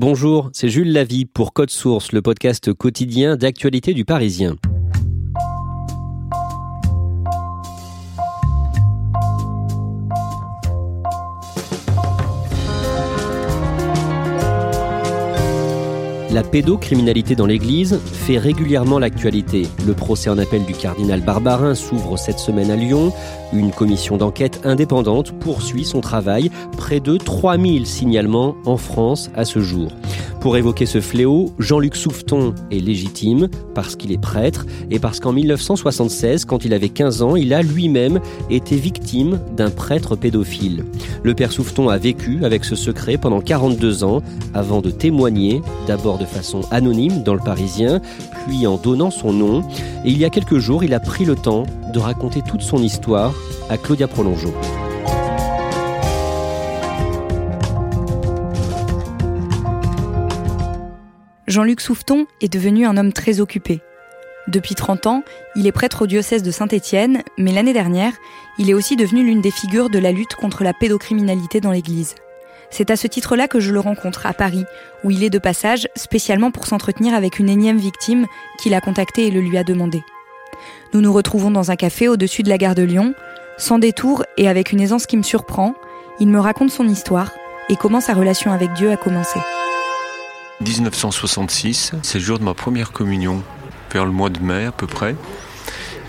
Bonjour, c'est Jules Lavie pour Code Source, le podcast quotidien d'actualité du Parisien. La pédocriminalité dans l'Église fait régulièrement l'actualité. Le procès en appel du cardinal Barbarin s'ouvre cette semaine à Lyon. Une commission d'enquête indépendante poursuit son travail. Près de 3000 signalements en France à ce jour. Pour évoquer ce fléau, Jean-Luc Souffeton est légitime parce qu'il est prêtre et parce qu'en 1976, quand il avait 15 ans, il a lui-même été victime d'un prêtre pédophile. Le père Souffeton a vécu avec ce secret pendant 42 ans avant de témoigner, d'abord de façon anonyme dans le Parisien, puis en donnant son nom. Et il y a quelques jours, il a pris le temps de raconter toute son histoire à Claudia Prolongeau. Jean-Luc Souffeton est devenu un homme très occupé. Depuis 30 ans, il est prêtre au diocèse de Saint-Étienne, mais l'année dernière, il est aussi devenu l'une des figures de la lutte contre la pédocriminalité dans l'Église. C'est à ce titre-là que je le rencontre à Paris, où il est de passage spécialement pour s'entretenir avec une énième victime qu'il a contactée et le lui a demandé. Nous nous retrouvons dans un café au-dessus de la gare de Lyon, sans détour et avec une aisance qui me surprend, il me raconte son histoire et comment sa relation avec Dieu a commencé. 1966, c'est le jour de ma première communion, vers le mois de mai à peu près.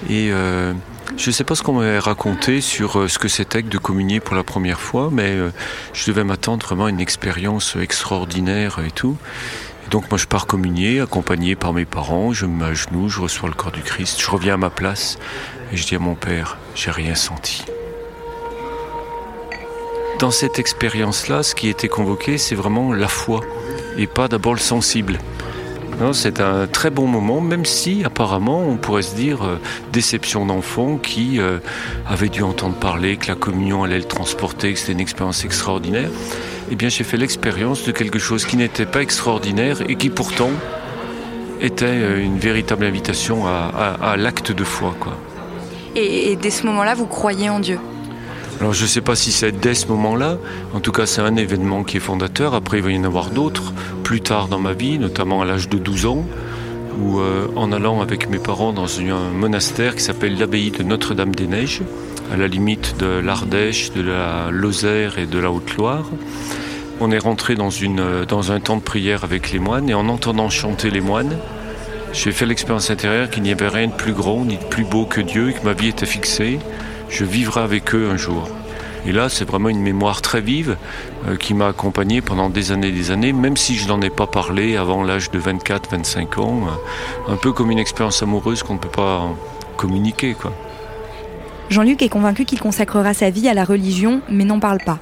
Et euh, je ne sais pas ce qu'on m'avait raconté sur euh, ce que c'était que de communier pour la première fois, mais euh, je devais m'attendre vraiment à une expérience extraordinaire et tout. Et donc moi je pars communier, accompagné par mes parents, je me mets à genoux, je reçois le corps du Christ, je reviens à ma place et je dis à mon père, j'ai rien senti. Dans cette expérience-là, ce qui était convoqué, c'est vraiment la foi et pas d'abord le sensible. C'est un très bon moment, même si apparemment on pourrait se dire euh, déception d'enfant qui euh, avait dû entendre parler que la communion allait le transporter, que c'était une expérience extraordinaire. Eh bien j'ai fait l'expérience de quelque chose qui n'était pas extraordinaire et qui pourtant était euh, une véritable invitation à, l'acte de foi. Quoi. et dès ce moment-là, vous croyez en Dieu? Alors je ne sais pas si c'est dès ce moment-là, en tout cas c'est un événement qui est fondateur, après il va y en avoir d'autres, plus tard dans ma vie, notamment à l'âge de 12 ans, où euh, en allant avec mes parents dans un monastère qui s'appelle l'abbaye de Notre-Dame-des-Neiges, à la limite de l'Ardèche, de la Lozère et de la Haute-Loire, on est rentré dans, une, dans un temps de prière avec les moines et en entendant chanter les moines, j'ai fait l'expérience intérieure qu'il n'y avait rien de plus grand ni de plus beau que Dieu et que ma vie était fixée je vivrai avec eux un jour. Et là, c'est vraiment une mémoire très vive euh, qui m'a accompagné pendant des années et des années, même si je n'en ai pas parlé avant l'âge de 24-25 ans, euh, un peu comme une expérience amoureuse qu'on ne peut pas communiquer. Quoi. Jean-Luc est convaincu qu'il consacrera sa vie à la religion, mais n'en parle pas.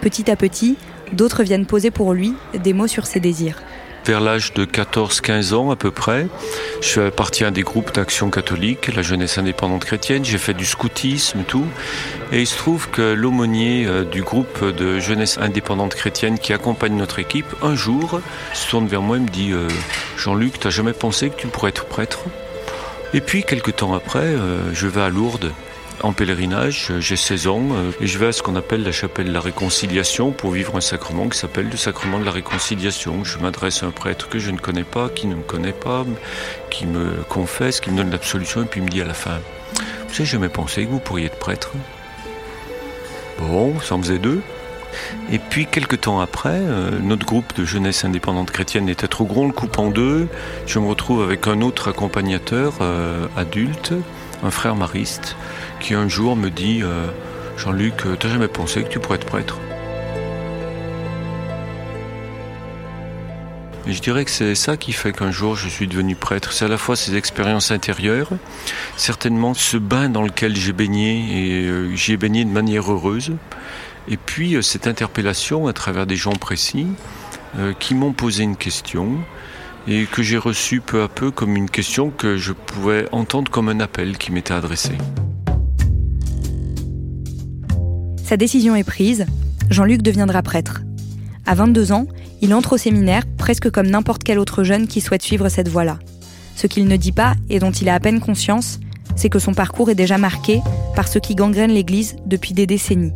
Petit à petit, d'autres viennent poser pour lui des mots sur ses désirs vers l'âge de 14-15 ans à peu près. Je suis parti à des groupes d'action catholique, la jeunesse indépendante chrétienne. J'ai fait du scoutisme, tout. Et il se trouve que l'aumônier euh, du groupe de jeunesse indépendante chrétienne qui accompagne notre équipe, un jour, se tourne vers moi et me dit euh, Jean-Luc, t'as jamais pensé que tu pourrais être prêtre? Et puis, quelques temps après, euh, je vais à Lourdes en pèlerinage, j'ai 16 ans, euh, et je vais à ce qu'on appelle la chapelle de la réconciliation pour vivre un sacrement qui s'appelle le sacrement de la réconciliation. Je m'adresse à un prêtre que je ne connais pas, qui ne me connaît pas, qui me confesse, qui me donne l'absolution, et puis me dit à la fin, vous avez jamais pensé que vous pourriez être prêtre? Bon, ça en faisait deux. Et puis quelques temps après, euh, notre groupe de jeunesse indépendante chrétienne était trop on le coupe en deux. Je me retrouve avec un autre accompagnateur euh, adulte, un frère mariste, qui un jour me dit euh, Jean-Luc, t'as jamais pensé que tu pourrais être prêtre? Je dirais que c'est ça qui fait qu'un jour je suis devenu prêtre. C'est à la fois ces expériences intérieures, certainement ce bain dans lequel j'ai baigné et j'y ai baigné de manière heureuse. Et puis euh, cette interpellation à travers des gens précis euh, qui m'ont posé une question et que j'ai reçue peu à peu comme une question que je pouvais entendre comme un appel qui m'était adressé. Sa décision est prise, Jean-Luc deviendra prêtre. À 22 ans, il entre au séminaire presque comme n'importe quel autre jeune qui souhaite suivre cette voie-là. Ce qu'il ne dit pas et dont il a à peine conscience, c'est que son parcours est déjà marqué par ce qui gangrène l'Église depuis des décennies.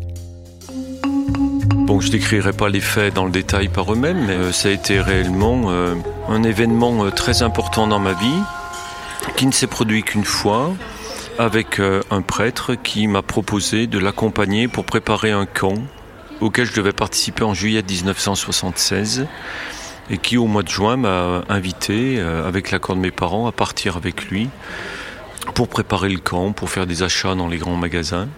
Bon, je décrirai pas les faits dans le détail par eux-mêmes, mais euh, ça a été réellement euh, un événement euh, très important dans ma vie, qui ne s'est produit qu'une fois, avec un prêtre qui m'a proposé de l'accompagner pour préparer un camp auquel je devais participer en juillet 1976 et qui au mois de juin m'a invité, avec l'accord de mes parents, à partir avec lui pour préparer le camp, pour faire des achats dans les grands magasins.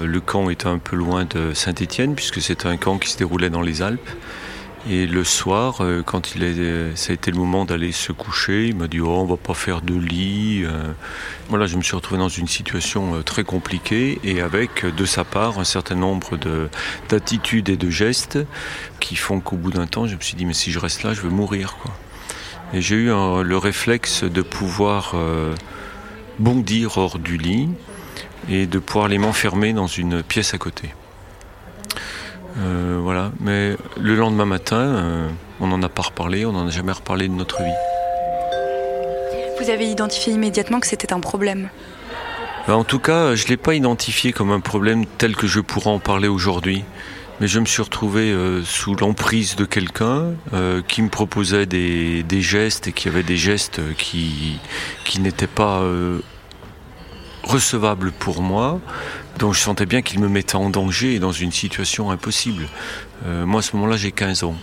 Le camp était un peu loin de Saint-Étienne puisque c'était un camp qui se déroulait dans les Alpes. Et le soir, euh, quand il est, ça a été le moment d'aller se coucher, il m'a dit oh, on va pas faire de lit. Euh. Voilà, je me suis retrouvé dans une situation euh, très compliquée et avec de sa part un certain nombre d'attitudes et de gestes qui font qu'au bout d'un temps, je me suis dit mais si je reste là, je vais mourir quoi. Et j'ai eu le réflexe de pouvoir bondir hors du lit et de pouvoir les m'enfermer dans une pièce à côté. Euh, voilà, mais le lendemain matin, euh, on n'en a pas reparlé, on n'en a jamais reparlé de notre vie. Vous avez identifié immédiatement que c'était un problème ben, En tout cas, je ne l'ai pas identifié comme un problème tel que je pourrais en parler aujourd'hui. Mais je me suis retrouvé euh, sous l'emprise de quelqu'un qui me proposait des, des, gestes et qui avait des gestes qui, qui n'étaient pas recevable pour moi, donc je sentais bien qu'il me mettait en danger et dans une situation impossible. Euh, moi, à ce moment-là, j'ai 15 ans.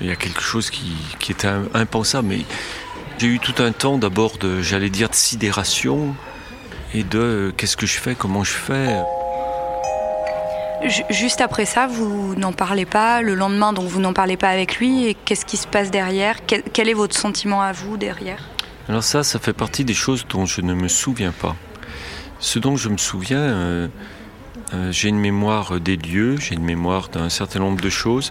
Il y a quelque chose qui, qui était impensable, mais j'ai eu tout un temps d'abord de, j'allais dire, de sidération et de euh, qu'est-ce que je fais, comment je fais? Juste après ça, vous n'en parlez pas. Le lendemain, donc vous n'en parlez pas avec lui. Et qu'est-ce qui se passe derrière? Quel est votre sentiment à vous derrière? Alors ça, ça fait partie des choses dont je ne me souviens pas. Ce dont je me souviens, euh, euh, j'ai une mémoire des lieux, j'ai une mémoire d'un certain nombre de choses.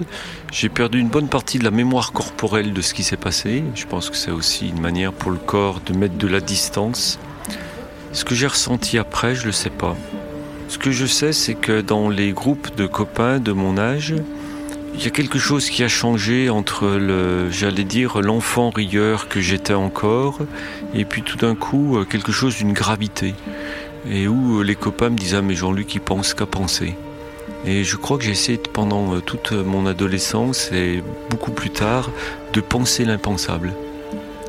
J'ai perdu une bonne partie de la mémoire corporelle de ce qui s'est passé. Je pense que c'est aussi une manière pour le corps de mettre de la distance. Ce que j'ai ressenti après, je ne le sais pas. Ce que je sais, c'est que dans les groupes de copains de mon âge, il y a quelque chose qui a changé entre le, j'allais dire, l'enfant rieur que j'étais encore, et puis tout d'un coup, quelque chose d'une gravité et où euh, les copains me disaient ah, mais Jean-Luc il pense qu'à penser. Et je crois que j'ai essayé pendant euh, toute mon adolescence et beaucoup plus tard de penser l'impensable.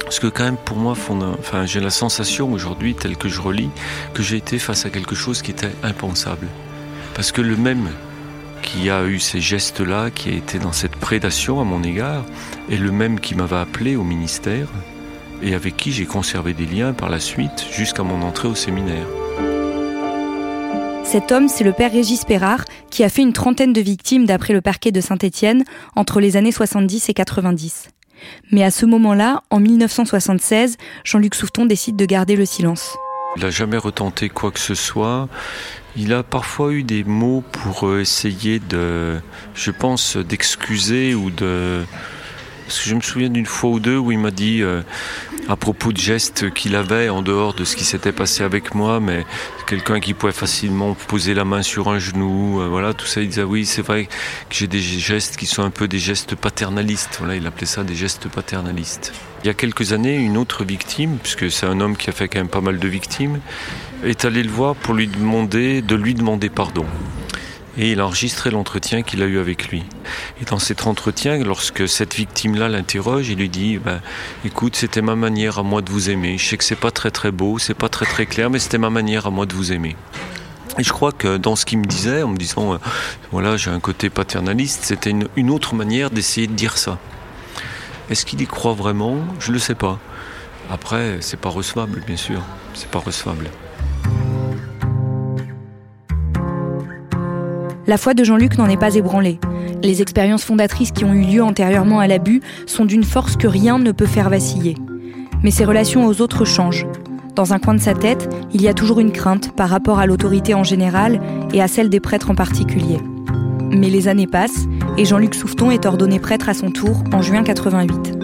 Parce que quand même pour moi, j'ai la sensation aujourd'hui, telle que je relis, que j'ai été face à quelque chose qui était impensable. Parce que le même qui a eu ces gestes-là, qui a été dans cette prédation à mon égard, est le même qui m'avait appelé au ministère et avec qui j'ai conservé des liens par la suite jusqu'à mon entrée au séminaire. Cet homme, c'est le père Régis Perrard, qui a fait une trentaine de victimes d'après le parquet de Saint-Étienne entre les années 70 et 90. Mais à ce moment-là, en 1976, Jean-Luc Souffeton décide de garder le silence. Il n'a jamais retenté quoi que ce soit. Il a parfois eu des mots pour euh, essayer de, je pense, d'excuser ou de... Parce que je me souviens d'une fois ou deux où il m'a dit, euh, à propos de gestes qu'il avait en dehors de ce qui s'était passé avec moi, mais quelqu'un qui pouvait facilement poser la main sur un genou, euh, voilà, tout ça, il disait oui, c'est vrai que j'ai des gestes qui sont un peu des gestes paternalistes, voilà, il appelait ça des gestes paternalistes. Il y a quelques années, une autre victime, puisque c'est un homme qui a fait quand même pas mal de victimes, est allé le voir pour lui demander, de lui demander pardon et il a enregistré l'entretien qu'il a eu avec lui. Et dans cet entretien, lorsque cette victime-là l'interroge, il lui dit ben, Écoute, c'était ma manière à moi de vous aimer. Je sais que c'est pas très très beau, c'est pas très très clair, mais c'était ma manière à moi de vous aimer. Et je crois que dans ce qu'il me disait, en me disant, euh, voilà, j'ai un côté paternaliste, c'était une, autre manière d'essayer de dire ça. Est-ce qu'il y croit vraiment? Je ne le sais pas. Après, c'est pas recevable, bien sûr. C'est pas recevable. La foi de Jean-Luc n'en est pas ébranlée. Les expériences fondatrices qui ont eu lieu antérieurement à l'abus sont d'une force que rien ne peut faire vaciller. Mais ses relations aux autres changent. Dans un coin de sa tête, il y a toujours une crainte par rapport à l'autorité en général et à celle des prêtres en particulier. Mais les années passent et Jean-Luc Souffeton est ordonné prêtre à son tour en juin 88.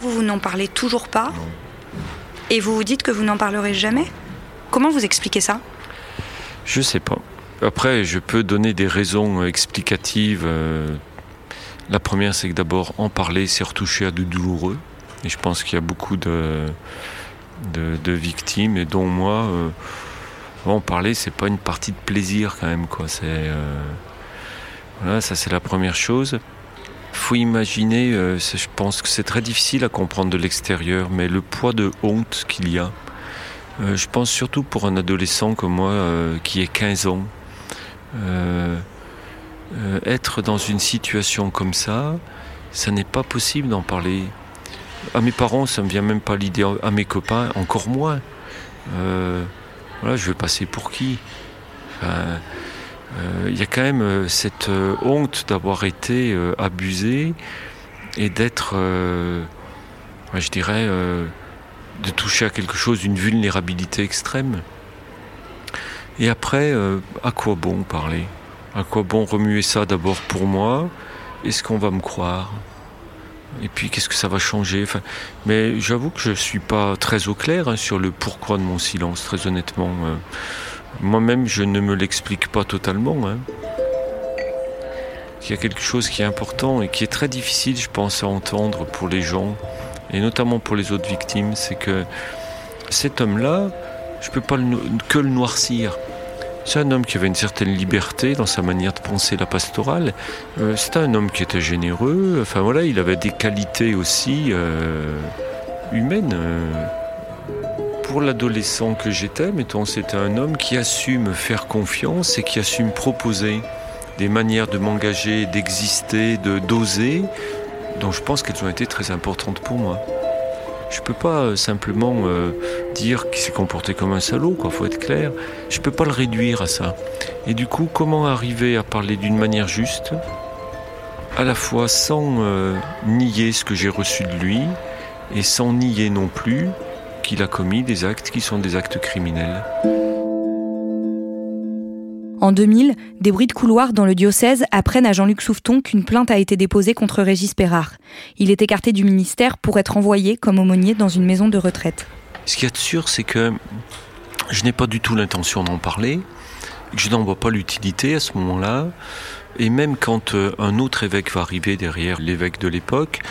Vous, vous n'en parlez toujours pas? Et vous vous dites que vous n'en parlerez jamais? Comment vous expliquez ça? Je sais pas. Après, je peux donner des raisons explicatives euh, la première, c'est que d'abord, en parler, c'est retoucher à du douloureux. Et je pense qu'il y a beaucoup de, victimes, et dont moi, euh, en parler, c'est pas une partie de plaisir quand même. Euh, voilà, ça c'est la première chose. faut imaginer, euh, je pense que c'est très difficile à comprendre de l'extérieur, mais le poids de honte qu'il y a. je pense surtout pour un adolescent comme moi, qui est 15 ans. Euh, être dans une situation comme ça, ça n'est pas possible d'en parler. À mes parents, ça ne me vient même pas l'idée. À mes copains, encore moins. Euh, voilà, je vais passer pour qui? Euh, Il y a quand même cette honte d'avoir été abusé et d'être, je dirais, de toucher à quelque chose d'une vulnérabilité extrême. Et après, à quoi bon parler? À quoi bon remuer ça d'abord pour moi? Est-ce qu'on va me croire? Et puis qu'est-ce que ça va changer? Mais j'avoue que je ne suis pas très au clair hein, sur le pourquoi de mon silence, très honnêtement. Euh. Moi-même, je ne me l'explique pas totalement. Hein. Il y a quelque chose qui est important et qui est très difficile, je pense, à entendre pour les gens, et notamment pour les autres victimes, c'est que cet homme-là, je ne peux pas que le noircir. C'est un homme qui avait une certaine liberté dans sa manière de penser la pastorale. Euh, c'était un homme qui était généreux. Enfin voilà, il avait des qualités aussi euh, humaines. Euh. Pour l'adolescent que j'étais, mettons, c'était un homme qui assume faire confiance et qui assume proposer des manières de m'engager, d'exister, de d'oser, dont je pense qu'elles ont été très importantes pour moi. Je peux pas euh, simplement euh, dire qu'il s'est comporté comme un salaud, quoi, faut être clair. Je peux pas le réduire à ça. Et du coup, comment arriver à parler d'une manière juste, à la fois sans euh, nier ce que j'ai reçu de lui, et sans nier non plus qu'il a commis des actes qui sont des actes criminels? En 2000, des bruits de couloir dans le diocèse apprennent à Jean-Luc Souffeton qu'une plainte a été déposée contre Régis Perrard. Il est écarté du ministère pour être envoyé comme aumônier dans une maison de retraite. Ce qui est sûr, c'est que je n'ai pas du tout l'intention d'en parler, que je n'en vois pas l'utilité à ce moment-là. Et même quand euh, un autre évêque va arriver derrière l'évêque de l'époque,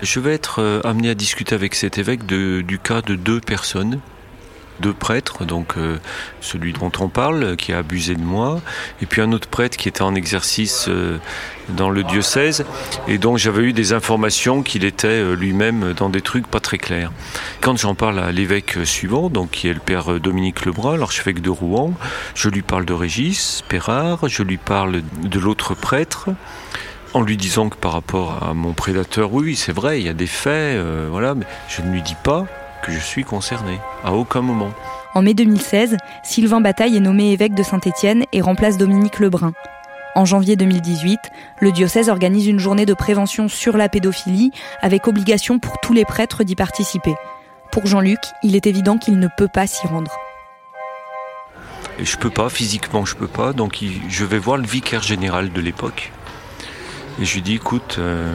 je vais être euh, amené à discuter avec cet évêque du cas de deux personnes deux prêtres, donc euh, celui dont on parle, qui a abusé de moi, et puis un autre prêtre qui était en exercice euh, dans le diocèse, et donc j'avais eu des informations qu'il était euh, lui-même dans des trucs pas très clairs. Quand j'en parle à l'évêque suivant, donc qui est le père Dominique Lebrun, l'archevêque de Rouen, je lui parle de Régis Pérard, je lui parle de l'autre prêtre, en lui disant que par rapport à mon prédateur, oui, c'est vrai, il y a des faits, voilà, mais je ne lui dis pas je suis concerné, à aucun moment. En mai 2016, Sylvain Bataille est nommé évêque de Saint-Étienne et remplace Dominique Lebrun. En janvier 2018, le diocèse organise une journée de prévention sur la pédophilie avec obligation pour tous les prêtres d'y participer. Pour Jean-Luc, il est évident qu'il ne peut pas s'y rendre. Et je peux pas, physiquement je peux pas, donc je vais voir le vicaire général de l'époque. Et je lui dis écoute, euh,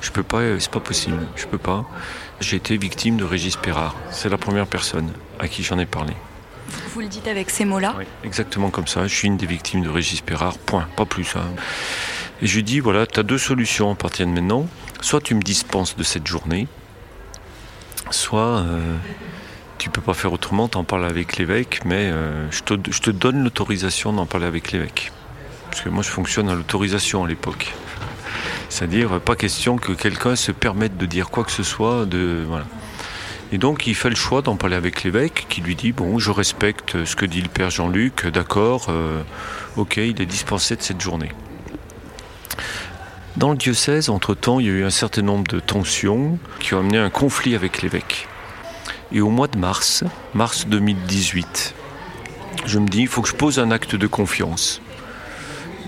je peux pas, c'est pas possible, je peux pas. J'ai été victime de Régis Perrard. C'est la première personne à qui j'en ai parlé. Vous le dites avec ces mots-là Oui, exactement comme ça. Je suis une des victimes de Régis Perrard, point, pas plus. Hein. Et je lui dis voilà, tu as deux solutions à partir de maintenant. Soit tu me dispenses de cette journée, soit euh, tu peux pas faire autrement, t'en parles avec l'évêque, mais euh, je, te, je te donne l'autorisation d'en parler avec l'évêque. Parce que moi je fonctionne à l'autorisation à l'époque. C'est-à-dire, pas question que quelqu'un se permette de dire quoi que ce soit. De, voilà. Et donc il fait le choix d'en parler avec l'évêque qui lui dit bon je respecte ce que dit le père Jean-Luc, d'accord, euh, ok il est dispensé de cette journée. Dans le diocèse, entre-temps, il y a eu un certain nombre de tensions qui ont amené un conflit avec l'évêque. Et au mois de mars, mars 2018, je me dis, il faut que je pose un acte de confiance.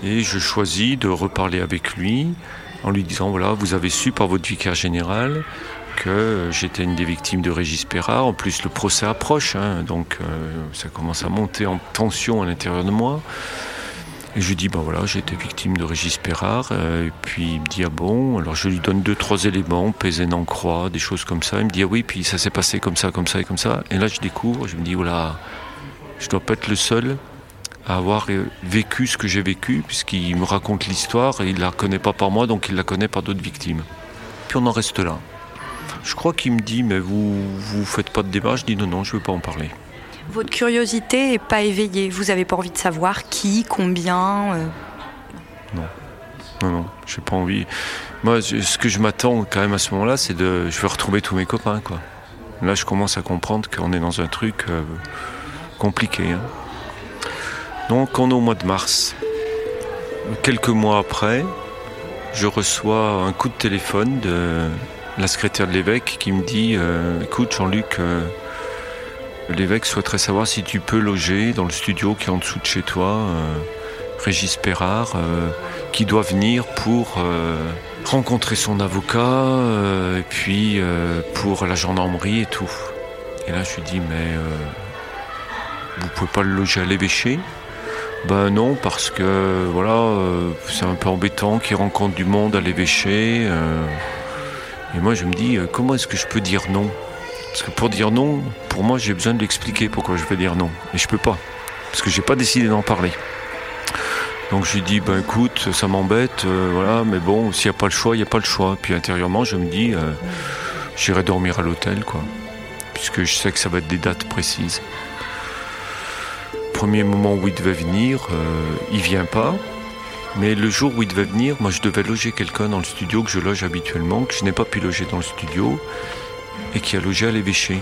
Et je choisis de reparler avec lui en lui disant, voilà, vous avez su par votre vicaire général que j'étais une des victimes de Régis Perard. En plus, le procès approche, hein, donc euh, ça commence à monter en tension à l'intérieur de moi. Et je lui dis, ben voilà, été victime de Régis Perard. Euh, et puis il me dit, ah bon, alors je lui donne deux, trois éléments, Pézen en croix, des choses comme ça. Il me dit, ah oui, puis ça s'est passé comme ça, comme ça et comme ça. Et là, je découvre, je me dis, voilà, je dois pas être le seul à avoir vécu ce que j'ai vécu, puisqu'il me raconte l'histoire et il la connaît pas par moi, donc il la connaît par d'autres victimes. Puis on en reste là. Je crois qu'il me dit, mais vous vous faites pas de débat. Je dis, non, non, je veux pas en parler. Votre curiosité n'est pas éveillée. Vous n'avez pas envie de savoir qui, combien euh Non. Non, non, j'ai pas envie. Moi, ce que je m'attends quand même à ce moment-là, c'est de. Je veux retrouver tous mes copains, quoi. Là, je commence à comprendre qu'on est dans un truc euh, compliqué. Hein. Donc, on est au mois de mars. Quelques mois après, je reçois un coup de téléphone de la secrétaire de l'évêque qui me dit euh, Écoute, Jean-Luc, L'évêque souhaiterait savoir si tu peux loger dans le studio qui est en dessous de chez toi, euh, Régis Perrard, euh, qui doit venir pour euh, rencontrer son avocat, et puis pour la gendarmerie et tout. Et là, je lui dis, mais vous pouvez pas le loger à l'évêché? Ben non, parce que voilà, c'est un peu embêtant qu'il rencontre du monde à l'évêché. et moi, je me dis, comment est-ce que je peux dire non? Parce que pour dire non, pour moi, j'ai besoin de l'expliquer pourquoi je veux dire non. Et je peux pas. Parce que j'ai pas décidé d'en parler. Donc je lui dis, ben écoute, ça m'embête, euh, voilà, mais bon, s'il n'y a pas le choix, il n'y a pas le choix. Puis intérieurement, je me dis, euh, j'irai dormir à l'hôtel, quoi. Puisque je sais que ça va être des dates précises. Premier moment où il devait venir, euh, il vient pas. Mais le jour où il devait venir, moi je devais loger quelqu'un dans le studio que je loge habituellement, que je n'ai pas pu loger dans le studio et qui a logé à l'évêché.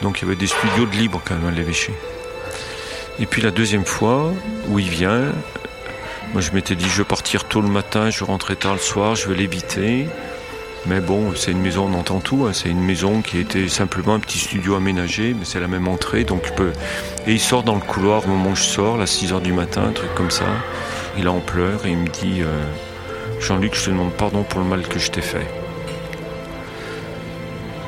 Donc il y avait des studios de libre quand même à l'évêché. Et puis la deuxième fois où il vient, moi je m'étais dit je vais partir tôt le matin, je rentrer tard le soir, je vais l'éviter. Mais bon, c'est une maison, on entend tout. Hein. C'est une maison qui était simplement un petit studio aménagé, mais c'est la même entrée, donc. Et il sort dans le couloir au moment où je sors, à 6 h du matin, un truc comme ça. Il en pleure et il me dit euh, Jean-Luc, je te demande pardon pour le mal que je t'ai fait.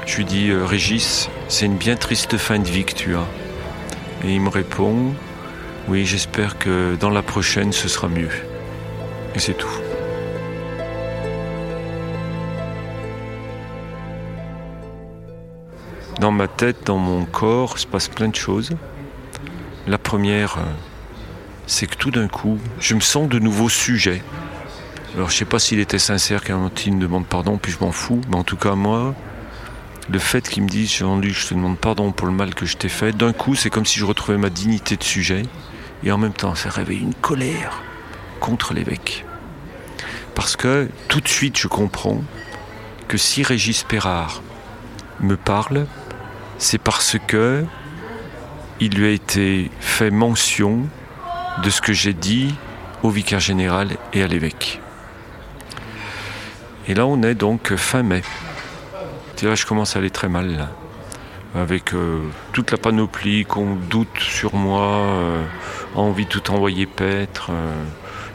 Je lui dis euh, Régis, c'est une bien triste fin de vie que tu as. Et il me répond Oui, j'espère que dans la prochaine ce sera mieux. Et c'est tout. Dans ma tête, dans mon corps, se passe plein de choses. La première, euh, c'est que tout d'un coup, je me sens de nouveau sujet. Alors je sais pas s'il était sincère quand demande pardon, puis je m'en fous, mais en tout cas moi, le fait qu'il me dise Jean-Luc, je te demande pardon pour le mal que je t'ai fait, d'un coup, c'est comme si je retrouvais ma dignité de sujet, et en même temps, ça réveille une colère contre l'évêque. Parce que tout de suite, je comprends que si Régis Perrard me parle, c'est parce que il lui a été fait mention de ce que j'ai dit au vicaire général et à l'évêque. Et là, on est donc fin mai là, je commence à aller très mal, Avec euh, toute la panoplie, qu'on doute sur moi, euh, envie de tout envoyer paître, euh,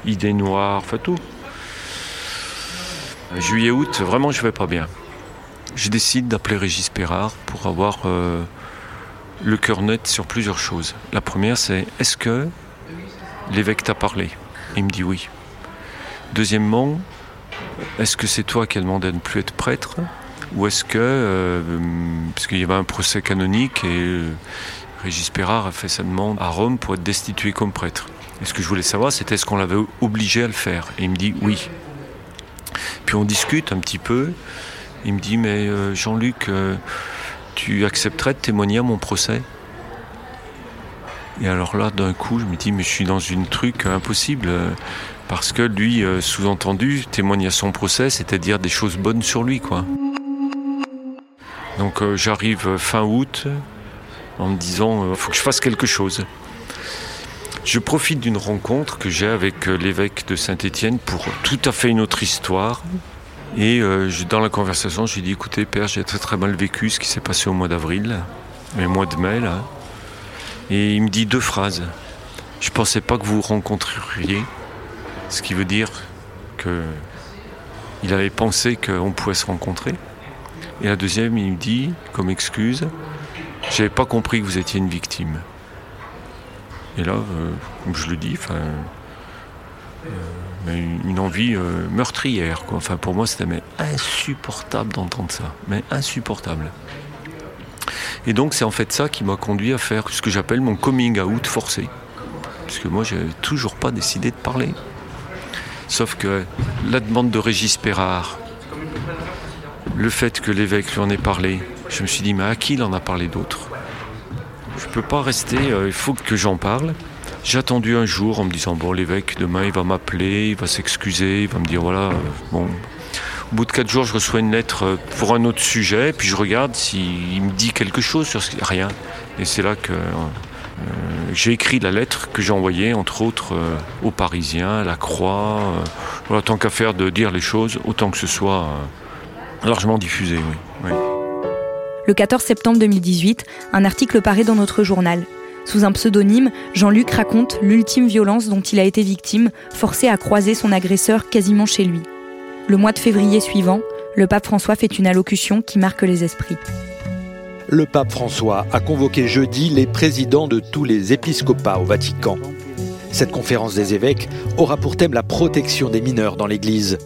idées noires, enfin tout. Juillet-août, vraiment, je vais pas bien. Je décide d'appeler Régis Perrard pour avoir le cœur net sur plusieurs choses. La première, c'est est-ce que l'évêque t'a parlé? Il me dit oui. Deuxièmement, est-ce que c'est toi qui as demandé de ne plus être prêtre? Ou est-ce que, euh, parce qu'il y avait un procès canonique et euh, Régis Perrard a fait sa demande à Rome pour être destitué comme prêtre. Et ce que je voulais savoir, c'était est-ce qu'on l'avait obligé à le faire? Et il me dit oui. Puis on discute un petit peu. Il me dit mais euh, Jean-Luc, tu accepterais de témoigner à mon procès? Et alors là, d'un coup, je me dis mais je suis dans une truc impossible. Parce que lui, sous-entendu, témoigner à son procès, c'est-à-dire des choses bonnes sur lui, quoi. Donc euh, j'arrive fin août en me disant il faut que je fasse quelque chose. Je profite d'une rencontre que j'ai avec l'évêque de Saint-Étienne pour tout à fait une autre histoire. Et dans la conversation, je lui dis écoutez, père, j'ai très très mal vécu ce qui s'est passé au mois d'avril, le mois de mai là. Et il me dit deux phrases. Je pensais pas que vous rencontreriez, ce qui veut dire que il avait pensé qu'on pouvait se rencontrer. Et la deuxième, il me dit, comme excuse, j'avais pas compris que vous étiez une victime. Et là, euh, je le dis, enfin, euh, une envie euh, meurtrière. Quoi. Enfin, pour moi, c'était insupportable d'entendre ça, mais insupportable. Et donc, c'est en fait ça qui m'a conduit à faire ce que j'appelle mon coming out forcé. Puisque moi, j'avais toujours pas décidé de parler. Sauf que la demande de Régis Perrard, le fait que l'évêque lui en ait parlé, je me suis dit, mais à qui il en a parlé d'autre? Je ne peux pas rester, euh, il faut que j'en parle. J'ai attendu un jour en me disant, bon, l'évêque, demain, il va m'appeler, il va s'excuser, il va me dire, voilà, euh, bon. Au bout de quatre jours, je reçois une lettre euh, pour un autre sujet, puis je regarde s'il me dit quelque chose sur ce... Rien. Et c'est là que euh, j'ai écrit la lettre que j'ai envoyée, entre autres, euh, aux Parisiens, à la Croix. Euh, voilà, tant qu'à faire de dire les choses, autant que ce soit largement diffusé, oui. Le 14 septembre 2018, un article paraît dans notre journal. Sous un pseudonyme, Jean-Luc raconte l'ultime violence dont il a été victime, forcé à croiser son agresseur quasiment chez lui. Le mois de février suivant, le pape François fait une allocution qui marque les esprits le pape François a convoqué jeudi les présidents de tous les épiscopats au Vatican. Cette conférence des évêques aura pour thème la protection des mineurs dans l'Église.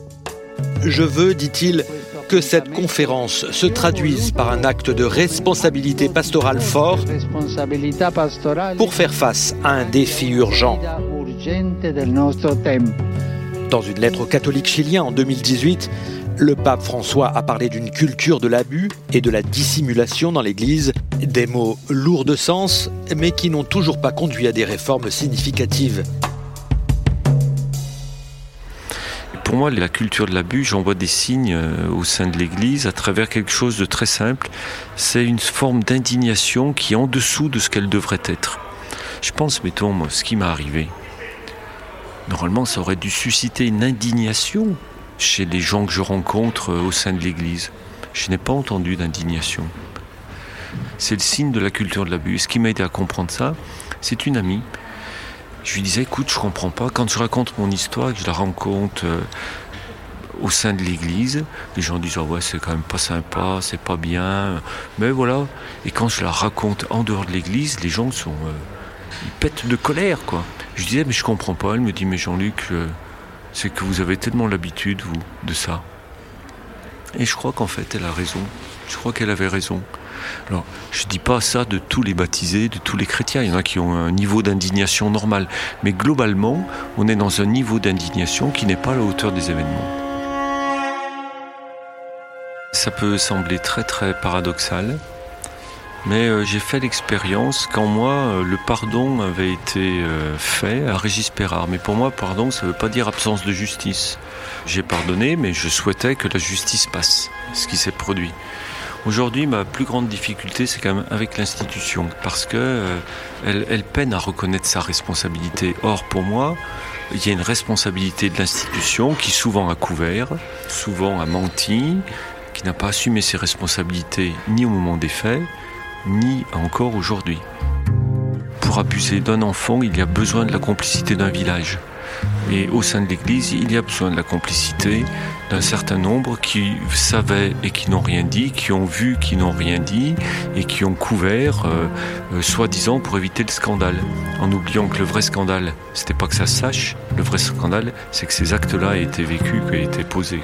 Je veux, dit-il, que cette conférence se traduise par un acte de responsabilité pastorale fort pour faire face à un défi urgent. Dans une lettre aux catholiques chiliens en 2018, le pape François a parlé d'une culture de l'abus et de la dissimulation dans l'Église, des mots lourds de sens, mais qui n'ont toujours pas conduit à des réformes significatives. Pour moi, la culture de l'abus, j'en vois des signes euh, au sein de l'Église à travers quelque chose de très simple. C'est une forme d'indignation qui est en dessous de ce qu'elle devrait être. Je pense, mettons, ce qui m'est arrivé. Normalement, ça aurait dû susciter une indignation chez les gens que je rencontre euh, au sein de l'Église. Je n'ai pas entendu d'indignation. C'est le signe de la culture de l'abus. Ce qui m'a aidé à comprendre ça, c'est une amie. Je lui disais, écoute, je comprends pas. Quand je raconte mon histoire que je la raconte euh, au sein de l'église, les gens disent, ah ouais, c'est quand même pas sympa, c'est pas bien. Mais voilà. Et quand je la raconte en dehors de l'église, les gens sont. Euh, de colère, quoi. Je disais, mais je comprends pas. Elle me dit, mais Jean-Luc, c'est que vous avez tellement l'habitude, vous, de ça. Et je crois qu'en fait, elle a raison. Je crois qu'elle avait raison. Je ne dis pas ça de tous les baptisés, de tous les chrétiens. Il y en a qui ont un niveau d'indignation normal. Mais globalement, on est dans un niveau d'indignation qui n'est pas à la hauteur des événements. Ça peut sembler très très paradoxal, mais euh, j'ai fait l'expérience quand moi, euh, le pardon avait été euh, fait à Régis Perrard. Mais pour moi, pardon, ça ne veut pas dire absence de justice. J'ai pardonné, mais je souhaitais que la justice passe, ce qui s'est produit. Aujourd'hui, ma plus grande difficulté, c'est quand même avec l'institution, parce que elle, peine à reconnaître sa responsabilité. Or, pour moi, il y a une responsabilité de l'institution qui souvent a couvert, souvent a menti, qui n'a pas assumé ses responsabilités ni au moment des faits, ni encore aujourd'hui. Pour abuser d'un enfant, il y a besoin de la complicité d'un village. Et au sein de l'Église, il y a besoin de la complicité d'un certain nombre qui savaient et qui n'ont rien dit, qui ont vu, qui n'ont rien dit, et qui ont couvert, euh, euh, soi-disant, pour éviter le scandale. En oubliant que le vrai scandale, c'était pas que ça se sache, le vrai scandale, c'est que ces actes-là aient été vécus, aient été posés.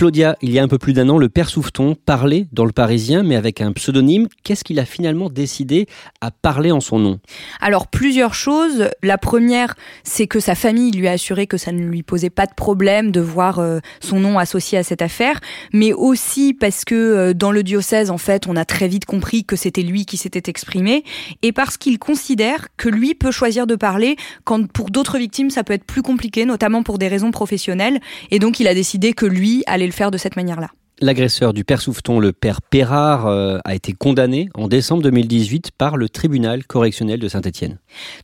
Claudia, il y a un peu plus d'un an, le père Souffeton parlait dans le Parisien, mais avec un pseudonyme. Qu'est-ce qu'il a finalement décidé à parler en son nom? Alors, plusieurs choses. La première, c'est que sa famille lui a assuré que ça ne lui posait pas de problème de voir euh, son nom associé à cette affaire, mais aussi parce que euh, dans le diocèse, en fait, on a très vite compris que c'était lui qui s'était exprimé, et parce qu'il considère que lui peut choisir de parler quand pour d'autres victimes, ça peut être plus compliqué, notamment pour des raisons professionnelles, et donc il a décidé que lui allait faire de cette manière-là. L'agresseur du père Souffeton, le père Pérard, euh, a été condamné en décembre 2018 par le tribunal correctionnel de Saint-Étienne.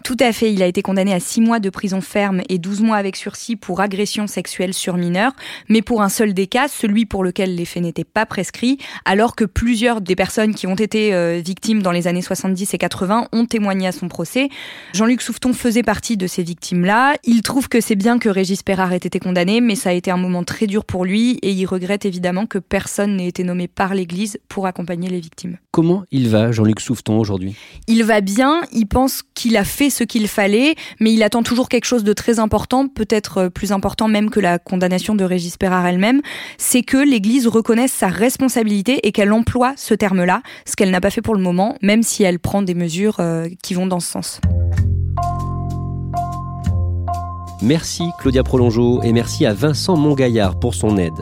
Tout à fait, il a été condamné à 6 mois de prison ferme et 12 mois avec sursis pour agression sexuelle sur mineur, mais pour un seul des cas, celui pour lequel les faits n'étaient pas prescrits, alors que plusieurs des personnes qui ont été euh, victimes dans les années 70 et 80 ont témoigné à son procès. Jean-Luc Souffeton faisait partie de ces victimes-là. Il trouve que c'est bien que Régis Pérard ait été condamné, mais ça a été un moment très dur pour lui et il regrette évidemment que personne n'ait été nommé par l'Église pour accompagner les victimes. Comment il va, Jean-Luc Souffeton, aujourd'hui? Il va bien, il pense qu'il a fait ce qu'il fallait, mais il attend toujours quelque chose de très important, peut-être euh, plus important même que la condamnation de Régis Perard elle-même, c'est que l'Église reconnaisse sa responsabilité et qu'elle emploie ce terme-là, ce qu'elle n'a pas fait pour le moment, même si elle prend des mesures euh, qui vont dans ce sens. Merci Claudia Prolongeau et merci à Vincent Mongaillard pour son aide.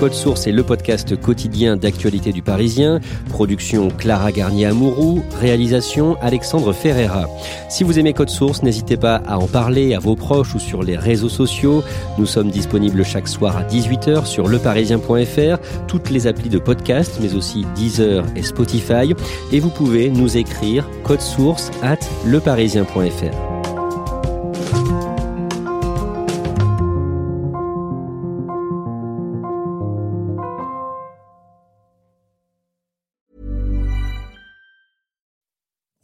Code Source est le podcast quotidien d'actualité du Parisien. Production Clara Garnier-Amouroux. Réalisation Alexandre Ferreira. Si vous aimez Code Source, n'hésitez pas à en parler à vos proches ou sur les réseaux sociaux. Nous sommes disponibles chaque soir à 18h sur leparisien.fr, toutes les applis de podcast, mais aussi Deezer et Spotify. Et vous pouvez nous écrire code source at leparisien.fr.